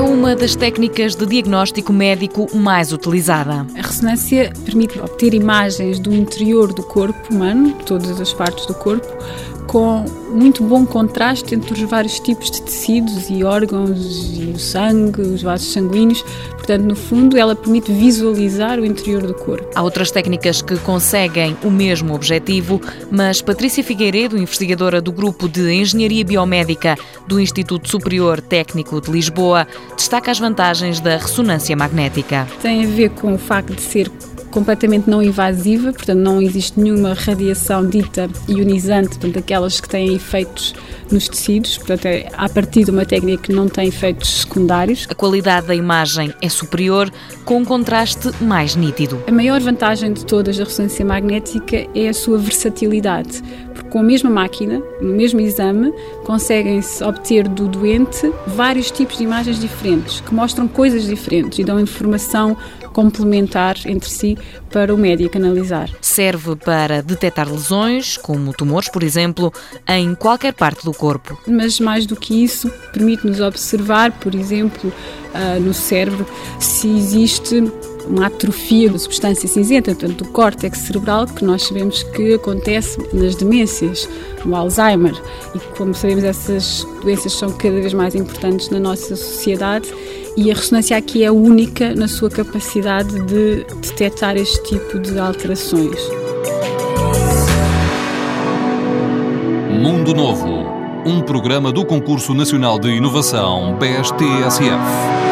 uma das técnicas de diagnóstico médico mais utilizada. A ressonância permite obter imagens do interior do corpo humano, todas as partes do corpo, com muito bom contraste entre os vários tipos de tecidos e órgãos e o sangue, os vasos sanguíneos. Portanto, no fundo, ela permite visualizar o interior do corpo. Há outras técnicas que conseguem o mesmo objetivo, mas Patrícia Figueiredo, investigadora do grupo de Engenharia Biomédica do Instituto Superior Técnico de Lisboa, destaca as vantagens da ressonância magnética. Tem a ver com o facto de ser completamente não invasiva, portanto não existe nenhuma radiação dita ionizante, portanto aquelas que têm efeitos nos tecidos, portanto é a partir de uma técnica que não tem efeitos secundários. A qualidade da imagem é superior, com um contraste mais nítido. A maior vantagem de todas da ressonância magnética é a sua versatilidade, com a mesma máquina, no mesmo exame, conseguem-se obter do doente vários tipos de imagens diferentes, que mostram coisas diferentes e dão informação complementar entre si para o médico analisar. Serve para detectar lesões, como tumores, por exemplo, em qualquer parte do corpo. Mas mais do que isso, permite-nos observar, por exemplo, ah, no cérebro, se existe uma atrofia da substância cinzenta, portanto, do córtex cerebral, que nós sabemos que acontece nas demências, no Alzheimer. E como sabemos, essas doenças são cada vez mais importantes na nossa sociedade e a ressonância aqui é única na sua capacidade de detectar este tipo de alterações. Mundo Novo, um programa do Concurso Nacional de Inovação, BSTSF.